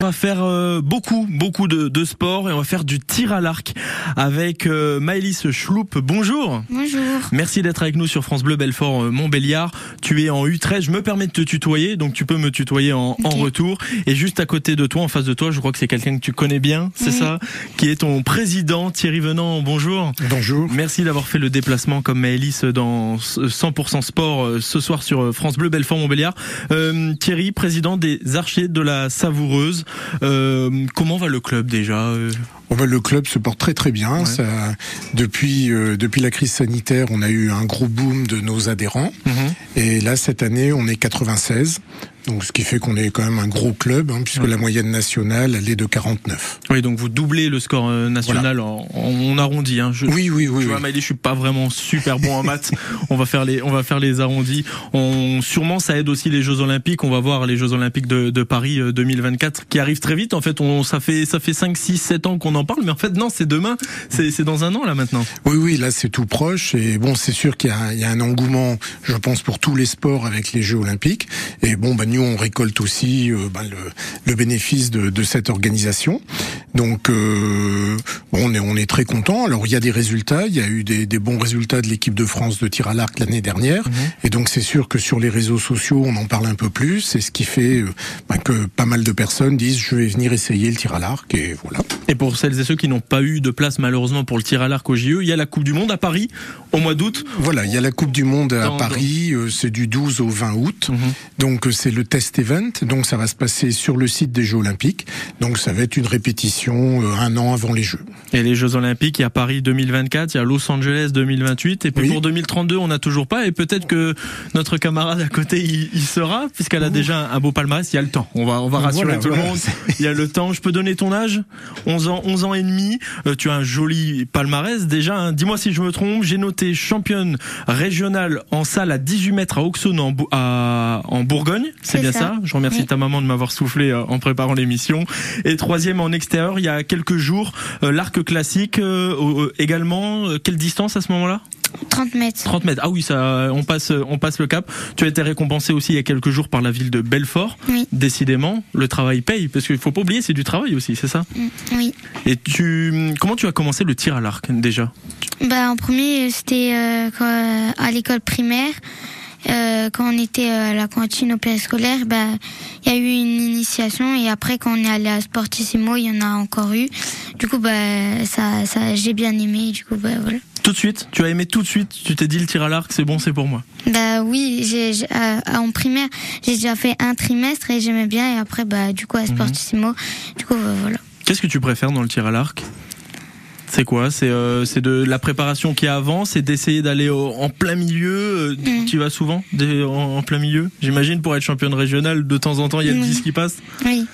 On va faire euh, beaucoup, beaucoup de, de sport et on va faire du tir à l'arc avec euh, Maëlys Schloup. Bonjour. Bonjour. Merci d'être avec nous sur France Bleu Belfort euh, Montbéliard. Tu es en U13. Je me permets de te tutoyer, donc tu peux me tutoyer en, en retour. Et juste à côté de toi, en face de toi, je crois que c'est quelqu'un que tu connais bien, c'est Oui. ça, qui est ton président Thierry Venant. Bonjour. Bonjour. Merci d'avoir fait le déplacement comme Maëlys dans 100% sport ce soir sur France Bleu Belfort Montbéliard. Euh, Thierry, président des Archers de la Savoureuse. Euh, comment va le club déjà euh? On va le club se porte très très bien. Ouais. Ça, depuis euh, depuis la crise sanitaire, on a eu un gros boom de nos adhérents. Mhm. Et là, cette année, on est 96. Donc, ce qui fait qu'on est quand même un gros club, hein, puisque Ouais. la moyenne nationale, elle est de 49. Oui, donc vous doublez le score euh, national en, en- on arrondit. Hein. Je, Oui, oui, oui. Tu oui. je suis pas vraiment super bon en maths. on va faire les, on va faire les arrondis. On, sûrement, ça aide aussi les Jeux Olympiques. On va voir les Jeux Olympiques de, de Paris euh, 2024 qui arrivent très vite. En fait, on, ça fait, ça fait 5, 6, 7 ans qu'on en parle. Mais en fait, non, c'est demain. C'est, dans un an, là, maintenant. Oui, oui, là c'est tout proche et bon, c'est sûr qu'il y, y a un engouement, je pense, pour tous les sports avec les Jeux Olympiques. Et bon, bah nous on récolte aussi euh, bah, le, le bénéfice de, de cette organisation. Donc, euh, bon, on est on est très content. Alors il y a des résultats, il y a eu des, des bons résultats de l'équipe de France de tir à l'arc l'année dernière. Et donc c'est sûr que sur les réseaux sociaux, on en parle un peu plus. C'est ce qui fait euh, bah, que pas mal de personnes disent je vais venir essayer le tir à l'arc et voilà. Et pour celles et ceux qui n'ont pas eu de place, malheureusement, pour le tir à l'arc au JE, il y a la Coupe du Monde à Paris au mois d'août. Voilà, il y a la Coupe du Monde à Dans- Paris, c'est du 12 au 20 août. Donc euh, c'est le test event, donc ça va se passer sur le site des Jeux Olympiques. Donc ça va être une répétition euh, un an avant les Jeux. Et les Jeux Olympiques, il y a Paris 2024, il y a Los Angeles 2028, et puis Oui. pour 2032, on n'a toujours pas, et peut-être que notre camarade à côté y, y sera, puisqu'elle a déjà un beau palmarès, il y a le temps. On va, on va rassurer Voilà, tout voilà. le monde. Il y a le temps. Je peux donner ton âge? 11 ans, 11 ans et demi. Euh, tu as un joli palmarès déjà. hein. Dis-moi si je me trompe. J'ai noté championne régionale en salle à 18 mètres à Auxonne en, à- en Bourgogne. C'est bien ça. ça. Je remercie Oui. ta maman de m'avoir soufflé euh, en préparant l'émission. Et troisième en extérieur, il y a quelques jours, euh, l'arc classique euh, également. Quelle distance à ce moment-là? 30 mètres. 30 mètres. Ah oui, ça, on passe, on passe le cap. Tu as été récompensé aussi il y a quelques jours par la ville de Belfort. Oui. Décidément, le travail paye parce qu'il faut pas oublier, c'est du travail aussi, c'est ça? Mm, Oui. Et tu, comment tu as commencé le tir à l'arc déjà? Bah, en premier, c'était euh, à l'école primaire. Euh, quand on était euh, à la cantine au périscolaire, bah, il y a eu une initiation et après quand on est allé à Sportissimo, il y en a encore eu. Du coup, bah, ça, ça, j'ai bien aimé. Du coup, bah, voilà. Tout de suite, tu as aimé tout de suite? Tu t'es dit le tir à l'arc, c'est bon, c'est pour moi. Bah oui, j'ai, j'ai- euh, en primaire, j'ai déjà fait un trimestre et j'aimais bien. Et après, bah, du coup, à Sportissimo, du coup, bah, voilà. Qu'est-ce que tu préfères dans le tir à l'arc? C'est quoi C'est euh, c'est de la préparation qui est avant, c'est d'essayer d'aller au- en plein milieu. euh, Mm. Tu y vas souvent en, en plein milieu? J'imagine pour être championne régionale, de temps en temps, il y a le Oui. 10 qui passe. Oui.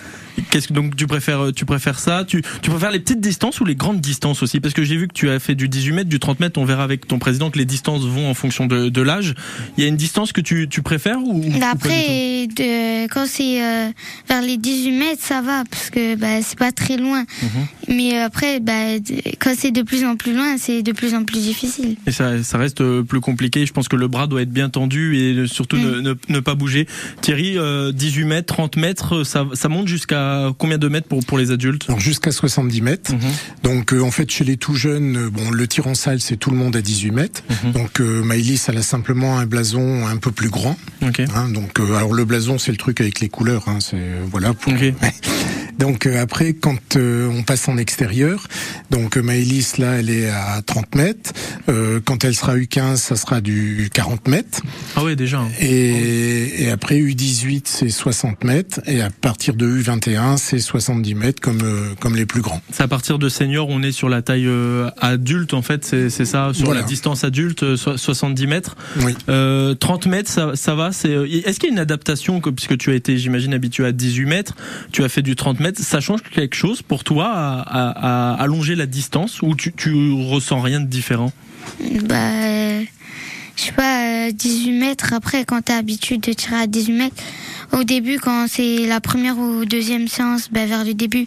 Qu'est-ce que donc tu préfères euh, tu préfères ça tu, tu préfères les petites distances ou les grandes distances aussi? Parce que j'ai vu que tu as fait du 18 mètres du 30 mètres on verra avec ton président que les distances vont en fonction de, de l'âge il y a une distance que tu, tu préfères ou, Après, de, quand c'est euh, vers les 18 mètres, ça va, parce que bah, c'est pas très loin. Mhm. Mais après, bah, quand c'est de plus en plus loin, c'est de plus en plus difficile. et ça, ça reste euh, plus compliqué je pense que le bras doit être bien tendu et surtout ne, ne, ne pas bouger Thierry euh, 18 mètres 30 mètres ça, ça monte jusqu'à combien de mètres pour, pour les adultes jusqu'à 70 mètres. Mhm. Donc euh, en fait chez les tout jeunes, euh, bon le tir en salle c'est tout le monde à 18 mètres. Mhm. Donc euh, Maëlys elle a simplement un blason un peu plus grand. Hein, donc euh, alors le blason c'est le truc avec les couleurs. Hein, c'est euh, voilà. Pour... Donc euh, après quand euh, on passe en extérieur, donc euh, Maëlys là elle est à 30 mètres. Quand elle sera U15 ça sera du 40 mètres. ah ouais déjà hein. Et, et après U18 c'est 60 mètres et à partir de U21 c'est 70 mètres comme comme les plus grands. C'est à partir de senior, on est sur la taille adulte en fait, c'est ça, sur Voilà. la distance adulte, euh, so- 70 mètres. Oui. Euh, 30 mètres, ça, ça va. Est-ce qu'il y a une adaptation que, puisque tu as été, j'imagine, habitué à 18 mètres, tu as fait du 30 mètres, ça change quelque chose pour toi à, allonger la distance ou tu, ressens rien de différent? Bah, euh, je sais pas, euh, 18 mètres, après, quand t'as l'habitude de tirer à 18 mètres, au début, quand c'est la première ou deuxième séance, ben, vers le début,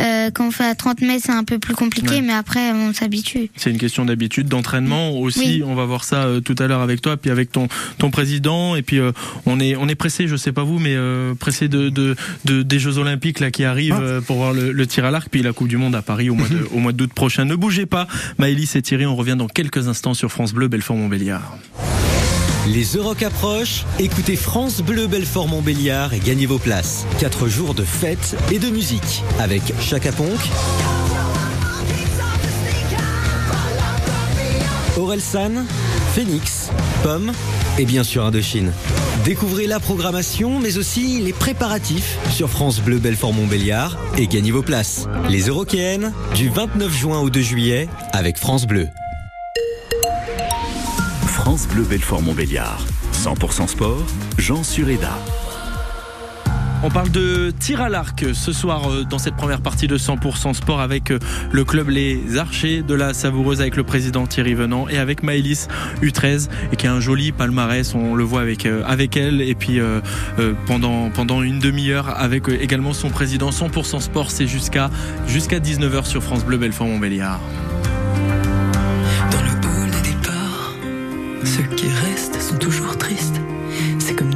euh, quand on fait à 30 mètres, c'est un peu plus compliqué, Ouais. mais après, on s'habitue. C'est une question d'habitude, d'entraînement aussi. Oui. On va voir ça euh, tout à l'heure avec toi, puis avec ton ton président. Et puis euh, on est on est pressé, je sais pas vous, mais pressé de, de, de- des Jeux Olympiques là qui arrivent Ah. pour voir le, le tir à l'arc, puis la Coupe du Monde à Paris au mois de au mois d'août prochain. Ne bougez pas, Maëlys et Thierry, on revient dans quelques instants sur France Bleu Belfort-Montbéliard. Les Euroc approchent, écoutez France Bleu Belfort Montbéliard et gagnez vos places. Quatre jours de fête et de musique avec Chaka Ponk, Orelsan, Phoenix, Pomme et bien sûr Indochine. Découvrez la programmation mais aussi les préparatifs sur France Bleu Belfort Montbéliard et gagnez vos places. Les Eurokéennes du 29 juin au 2 juillet avec France Bleu. France Bleu Belfort Montbéliard. 100% sport, Jean Sureda. On parle de tir à l'arc ce soir euh, dans cette première partie de 100% sport avec euh, le club Les Archers de la Savoureuse avec le président Thierry Venant et avec Maëlys U13 et qui a un joli palmarès, on le voit avec euh, elle et puis pendant une demi-heure avec également son président 100% sport, c'est jusqu'à jusqu'à 19h sur France Bleu Belfort Montbéliard. Ceux qui restent sont toujours tristes. C'est comme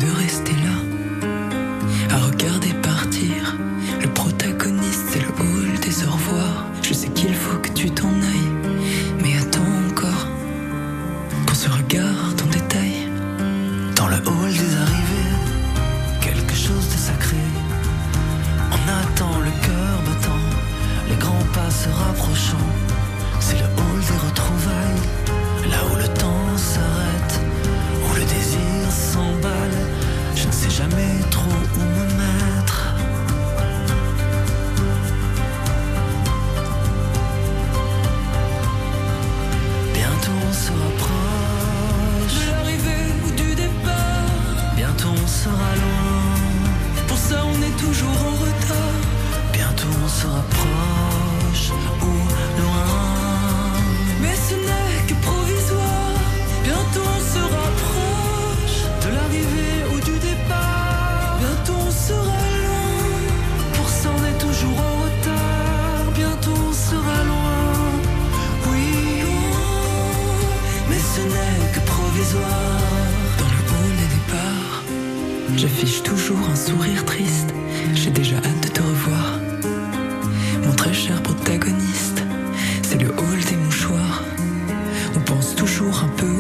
toujours un peu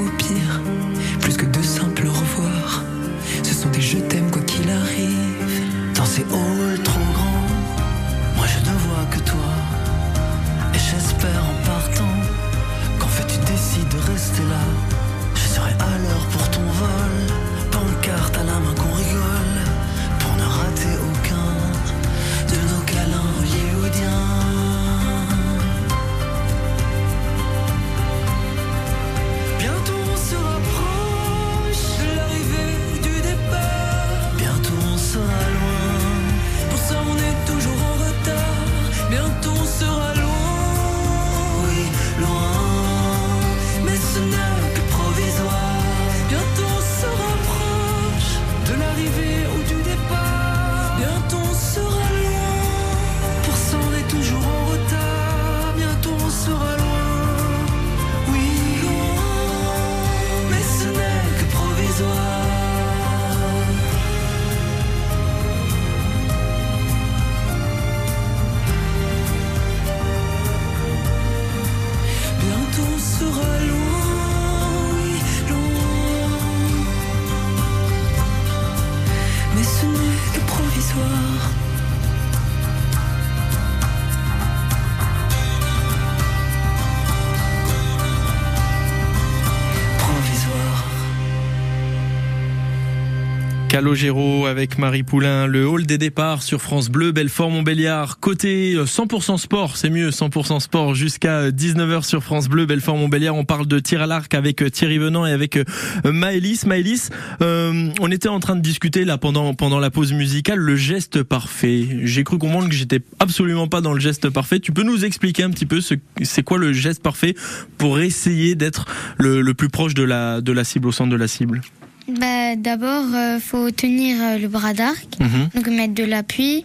Calogero avec Marie Poulain, le hall des départs sur France Bleu, Belfort Montbéliard. Côté euh, 100% sport, c'est mieux 100% sport jusqu'à 19h sur France Bleu, Belfort Montbéliard. On parle de tir à l'arc avec euh, Thierry Venant et avec euh, Maëlys. Maëlys, euh, on était en train de discuter là pendant pendant la pause musicale le geste parfait. J'ai cru comprendre que j'étais absolument pas dans le geste parfait. Tu peux nous expliquer un petit peu ce c'est quoi le geste parfait pour essayer d'être le, le plus proche de la de la cible au centre de la cible? Bah, D'abord, euh, faut tenir euh, le bras d'arc, Mhm. donc mettre de l'appui,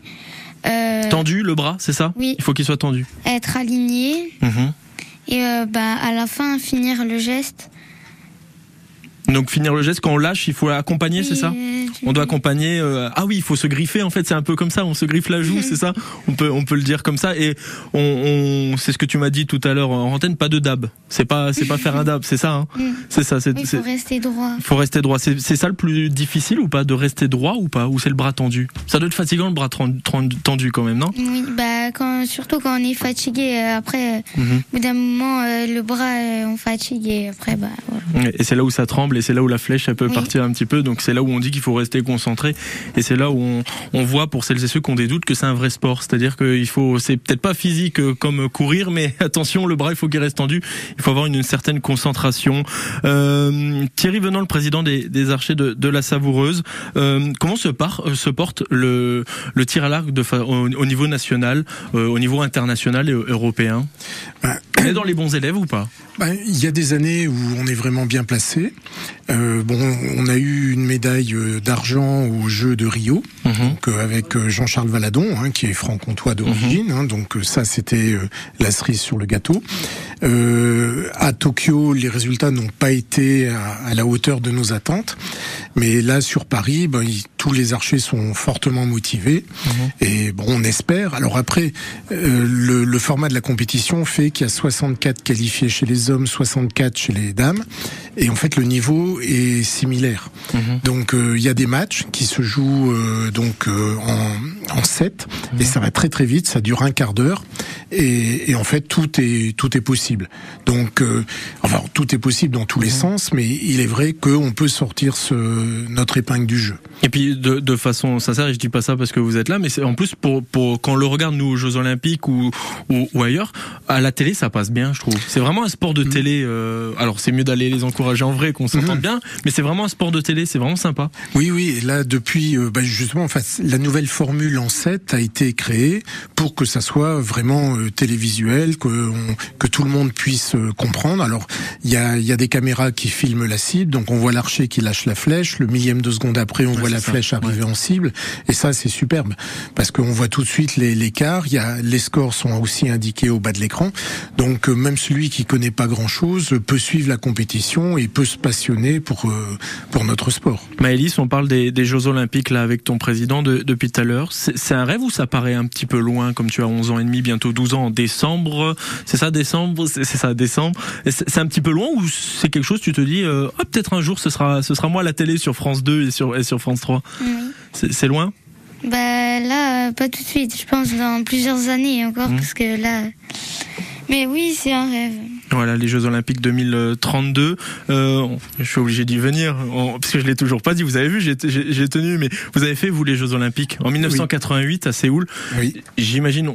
euh, Tendu le bras, c'est ça? Oui. Il faut qu'il soit tendu. être aligné Mhm. et bah, à la fin finir le geste. Donc finir le geste, quand on lâche, il faut accompagner, c'est ça On doit accompagner. euh, ah oui, il faut se griffer en fait. C'est un peu comme ça. On se griffe la joue, c'est ça On peut on peut le dire comme ça. Et on, on c'est ce que tu m'as dit tout à l'heure en antenne. Pas de dab. C'est pas c'est pas faire un dab. C'est ça. Hein c'est ça. C'est Il faut rester droit. faut rester droit. C'est ça le plus difficile ou pas de rester droit ou pas Ou c'est le bras tendu? Ça doit être fatigant le bras tendu quand même, non? Oui, bah, quand, surtout quand on est fatigué. euh, après, Mhm. au bout d'un moment, euh, le bras, on fatigue et après, bah. Et c'est là où ça tremble et c'est là où la flèche elle peut Oui. partir un petit peu. Donc c'est là où on dit qu'il faut rester concentré et c'est là où on, on voit pour celles et ceux qui ont des doutes que c'est un vrai sport. C'est-à-dire qu'il faut, c'est peut-être pas physique euh, comme courir, mais attention, le bras il faut qu'il reste tendu. Il faut avoir une, certaine concentration. Euh, Thierry Venant, le président des, des archers de, de la Savoureuse, euh, comment se, part, euh, se porte le, le tir à l'arc de fa- au, au niveau national, euh, au niveau international et européen? Ben, On est dans les bons élèves ou pas? Ben, il y a des années où on est vraiment bien placé. Euh, bon, on a eu une médaille euh, d'argent aux Jeux de Rio, Mhm. donc euh, avec euh, Jean-Charles Valadon, hein, qui est franc-comtois d'origine. hein, donc euh, ça, c'était euh, la cerise sur le gâteau. Euh, à Tokyo, les résultats n'ont pas été à, à la hauteur de nos attentes, mais là sur Paris, ben, il- tous les archers sont fortement motivés. Et bon, on espère. Alors après, euh, le, le format de la compétition fait qu'il y a 64 qualifiés chez les hommes, 64 chez les dames, et en fait le niveau est similaire. Donc euh, il y a des matchs qui se jouent euh, donc euh, en, en 7 et ça va très très vite, ça dure un quart d'heure et, et en fait tout est tout est possible. Donc enfin tout est possible dans tous les sens, mais il est vrai qu'on peut sortir ce, notre épingle du jeu. Et puis de, de façon sincère, et je dis pas ça parce que vous êtes là, mais c'est en plus pour, pour quand on le regarde nous aux Jeux Olympiques ou, ou, ou ailleurs, à la télé ça passe bien, je trouve. C'est vraiment un sport de télé. euh, alors c'est mieux d'aller les encourager en vrai, qu'on s'entende Mhm. bien, mais c'est vraiment un sport de télé, c'est vraiment sympa. Oui, oui. Et là, depuis, euh, bah, justement, enfin, la nouvelle formule en 7 a été créée pour que ça soit vraiment euh, télévisuel, que, on- que tout le monde puisse euh, comprendre. Alors, il y a, il y a des caméras qui filment la cible, donc on voit l'archer qui lâche la flèche. Le millième de seconde après, on Ouais, voit la ça. flèche arriver en cible. Et ça, c'est superbe parce qu'on voit tout de suite les- l'écart. Il y a les scores sont aussi indiqués au bas de l'écran. Donc, euh, même celui qui connaît pas grand-chose peut suivre la compétition et peut se passionner pour pour notre sport. Maëlys, on parle des, des Jeux Olympiques là avec ton président de- depuis tout à l'heure. C'est un rêve ou ça paraît un petit peu loin, comme tu as 11 ans et demi, bientôt 12 ans en décembre? C'est ça, décembre? C'est ça, décembre. C'est un petit peu loin ou c'est quelque chose, tu te dis, euh, ah, peut-être un jour ce sera, ce sera moi à la télé sur France 2 et sur, et sur France 3 Oui. C'est loin? Bah là, pas tout de suite. Je pense dans plusieurs années encore, Mhm. parce que là. Mais oui, c'est un rêve. Voilà, les Jeux Olympiques 2032. Euh, je suis obligé d'y venir, on- parce que je l'ai toujours pas dit. Vous avez vu, j'ai tenu, mais vous avez fait, vous, les Jeux Olympiques en 1988 à Séoul. Oui. J'imagine,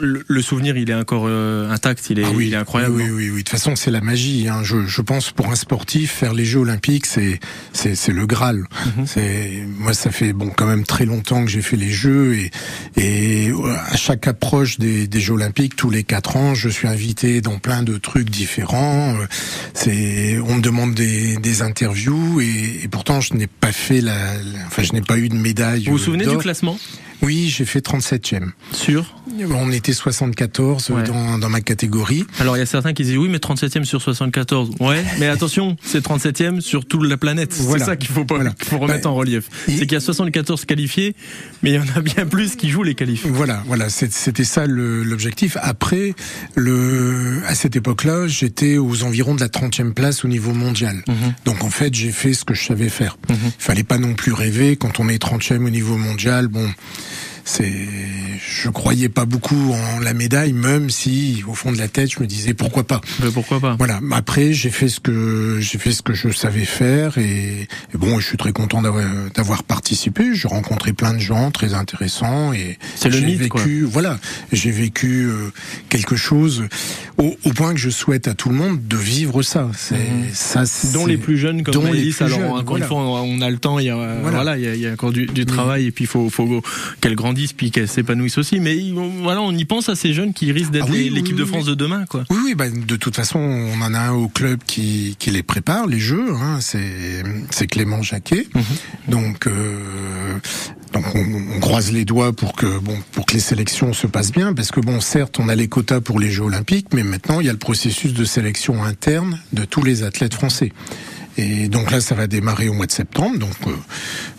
le, souvenir, il est encore euh, intact, il est, Ah oui, il est incroyable. Oui, oui, oui, oui. De toute façon, c'est la magie. Hein. Je, je pense pour un sportif, faire les Jeux Olympiques, c'est le Graal. Mhm. C'est moi, ça fait bon quand même très longtemps que j'ai fait les Jeux et et euh, à chaque approche des, des Jeux Olympiques, tous les quatre ans, je suis invité dans plein de trucs différents. Euh, C'est on me demande des, des interviews et, et pourtant je n'ai pas fait la, la- enfin je n'ai pas eu de médaille. Vous vous souvenez du classement? Oui, j'ai fait 37e. Sur On était 74 Ouais. dans, dans ma catégorie. Alors, il y a certains qui disent oui, mais 37e sur 74. Ouais, mais attention, c'est 37e sur toute la planète. Voilà. C'est ça qu'il faut pas, Voilà. faut remettre Bah, en relief. C'est qu'il y a 74 qualifiés, mais il y en a bien plus qui jouent les qualifs. Voilà, voilà, c'était ça l'objectif. Après, le, à cette époque-là, j'étais aux environs de la 30e place au niveau mondial. Mhm. Donc en fait, j'ai fait ce que je savais faire. Mhm. Il fallait pas non plus rêver. Quand on est 30e au niveau mondial, bon, c'est, je croyais pas beaucoup en la médaille, même si au fond de la tête, je me disais pourquoi pas. Mais pourquoi pas? Voilà. Après, j'ai fait ce que j'ai fait ce que je savais faire et, et bon, je suis très content d'avoir d'avoir participé. J'ai rencontré plein de gens très intéressants et C'est le j'ai mythe, vécu. quoi. Voilà, j'ai vécu euh, quelque chose. au, au point que je souhaite à tout le monde de vivre ça. C'est ça, c'est- Dont les plus jeunes comme dont les Maëlys. plus Alors jeunes, encore voilà. une fois, on a le temps. Il y a Voilà. voilà, il y a, il y a encore du, du travail et puis il faut, faut qu'elles puis qu'elles s'épanouissent aussi. Mais voilà, on y pense à ces jeunes qui risquent d'être Ah oui, l'équipe oui, de oui. France de demain, quoi. Oui, oui, bah, de toute façon, on en a un au club qui, qui les prépare, les jeux. Hein, c'est, c'est Clément Jacquet. Mhm. Donc, euh, donc on, on croise les doigts pour que bon, pour que les sélections se passent bien, parce que bon, certes, on a les quotas pour les Jeux Olympiques, mais maintenant il y a le processus de sélection interne de tous les athlètes français. Et donc là, ça va démarrer au mois de septembre. Donc, euh,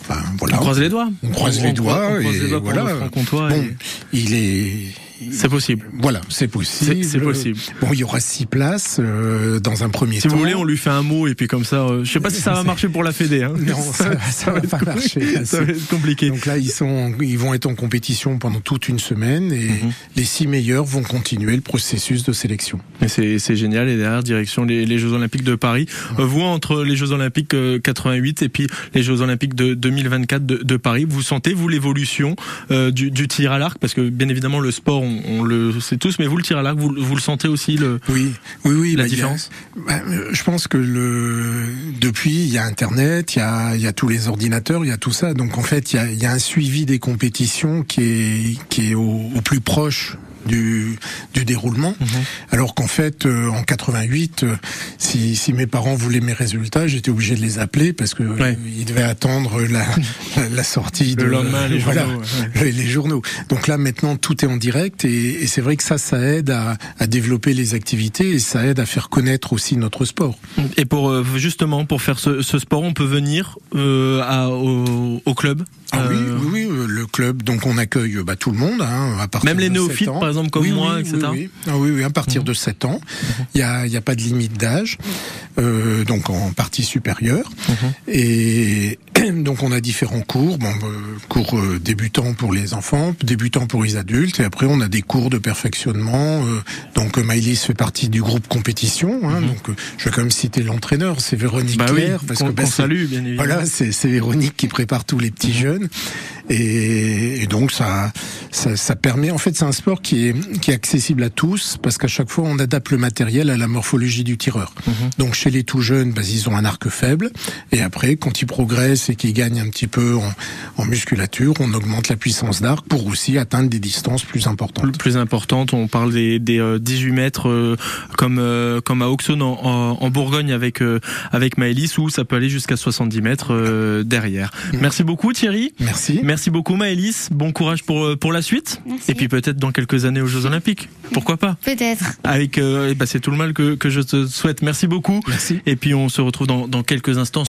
enfin, voilà. On croise les doigts. On croise les doigts on croise et les doigts pour voilà. le Bon, et il est. C'est possible. Voilà, c'est possible. C'est- possible. Bon, il y aura six places euh, dans un premier Si temps. vous voulez, on lui fait un mot et puis comme ça, euh, je sais pas si ça va marcher pour la Fédé. Hein. Non, ça, ça va pas marcher. Ça va être compliqué. Donc là, ils sont, ils vont être en compétition pendant toute une semaine et Mhm. les six meilleurs vont continuer le processus de sélection. C'est c'est génial. Et derrière, direction les, les Jeux Olympiques de Paris. Euh, vous, entre les Jeux Olympiques euh, 88 et puis les Jeux Olympiques de 2024 de, de Paris, vous sentez, vous, l'évolution euh, du, du tir à l'arc? Parce que, bien évidemment, le sport, on, on le sait tous, mais vous, le tir à l'arc, vous, vous le sentez aussi le, Oui, oui, oui. la bah, a- différence bah, Je pense que le depuis, il y a Internet, il y a, il y a tous les ordinateurs, il y a tout ça. Donc en fait, il y a, il y a un suivi des compétitions qui est qui est au, au plus proche du, du déroulement. Mhm. Alors qu'en fait, euh, en 88, euh, si, si mes parents voulaient mes résultats, j'étais obligé de les appeler parce que Ouais. euh, ils devaient attendre la, la, la sortie Le de lendemain, les voilà, journaux, ouais. les, journaux. Donc là, maintenant, tout est en direct et, et c'est vrai que ça, ça aide à, à développer les activités et ça aide à faire connaître aussi notre sport. Et pour justement pour faire ce, ce sport, on peut venir à, au, au club? Ah oui, Euh, oui, oui, euh, le club, donc on accueille euh, bah, tout le monde, hein, à partir Même les de néophytes, 7 ans. par exemple, comme Oui, moi, oui, etc. Oui, oui. Ah oui, oui, à partir de 7 ans, il y a, y a pas de limite d'âge, euh, donc en partie supérieure. Et donc on a différents cours, bon, cours débutants pour les enfants, débutants pour les adultes, et après on a des cours de perfectionnement. donc Maëlys fait partie du groupe compétition, hein, donc euh, je vais quand même citer l'entraîneur, c'est Véronique Bah Claire, parce que bah, salue, bien évidemment. voilà, c'est c'est Véronique qui prépare tous les petits jeunes. Et, et donc ça, ça, ça permet, en fait, c'est un sport qui est, qui est accessible à tous parce qu'à chaque fois on adapte le matériel à la morphologie du tireur. Donc chez les tout jeunes, bah, ils ont un arc faible, et après, quand ils progressent et qu'ils gagnent un petit peu en, en musculature, on augmente la puissance d'arc pour aussi atteindre des distances plus le importantes. plus importante. On parle des, des euh, 18 mètres euh, comme euh, comme à Auxonne en, en, en Bourgogne avec euh, avec Maëlys où ça peut aller jusqu'à 70 mètres derrière. Merci beaucoup Thierry. Merci. Merci beaucoup Maëlys. Bon courage pour euh, pour la suite. Merci. Et puis peut-être dans quelques années aux Jeux Olympiques. Pourquoi pas? Peut-être. Avec euh, ben, c'est tout le mal que que je te souhaite. Merci beaucoup. Merci. Et puis on se retrouve dans dans quelques instants.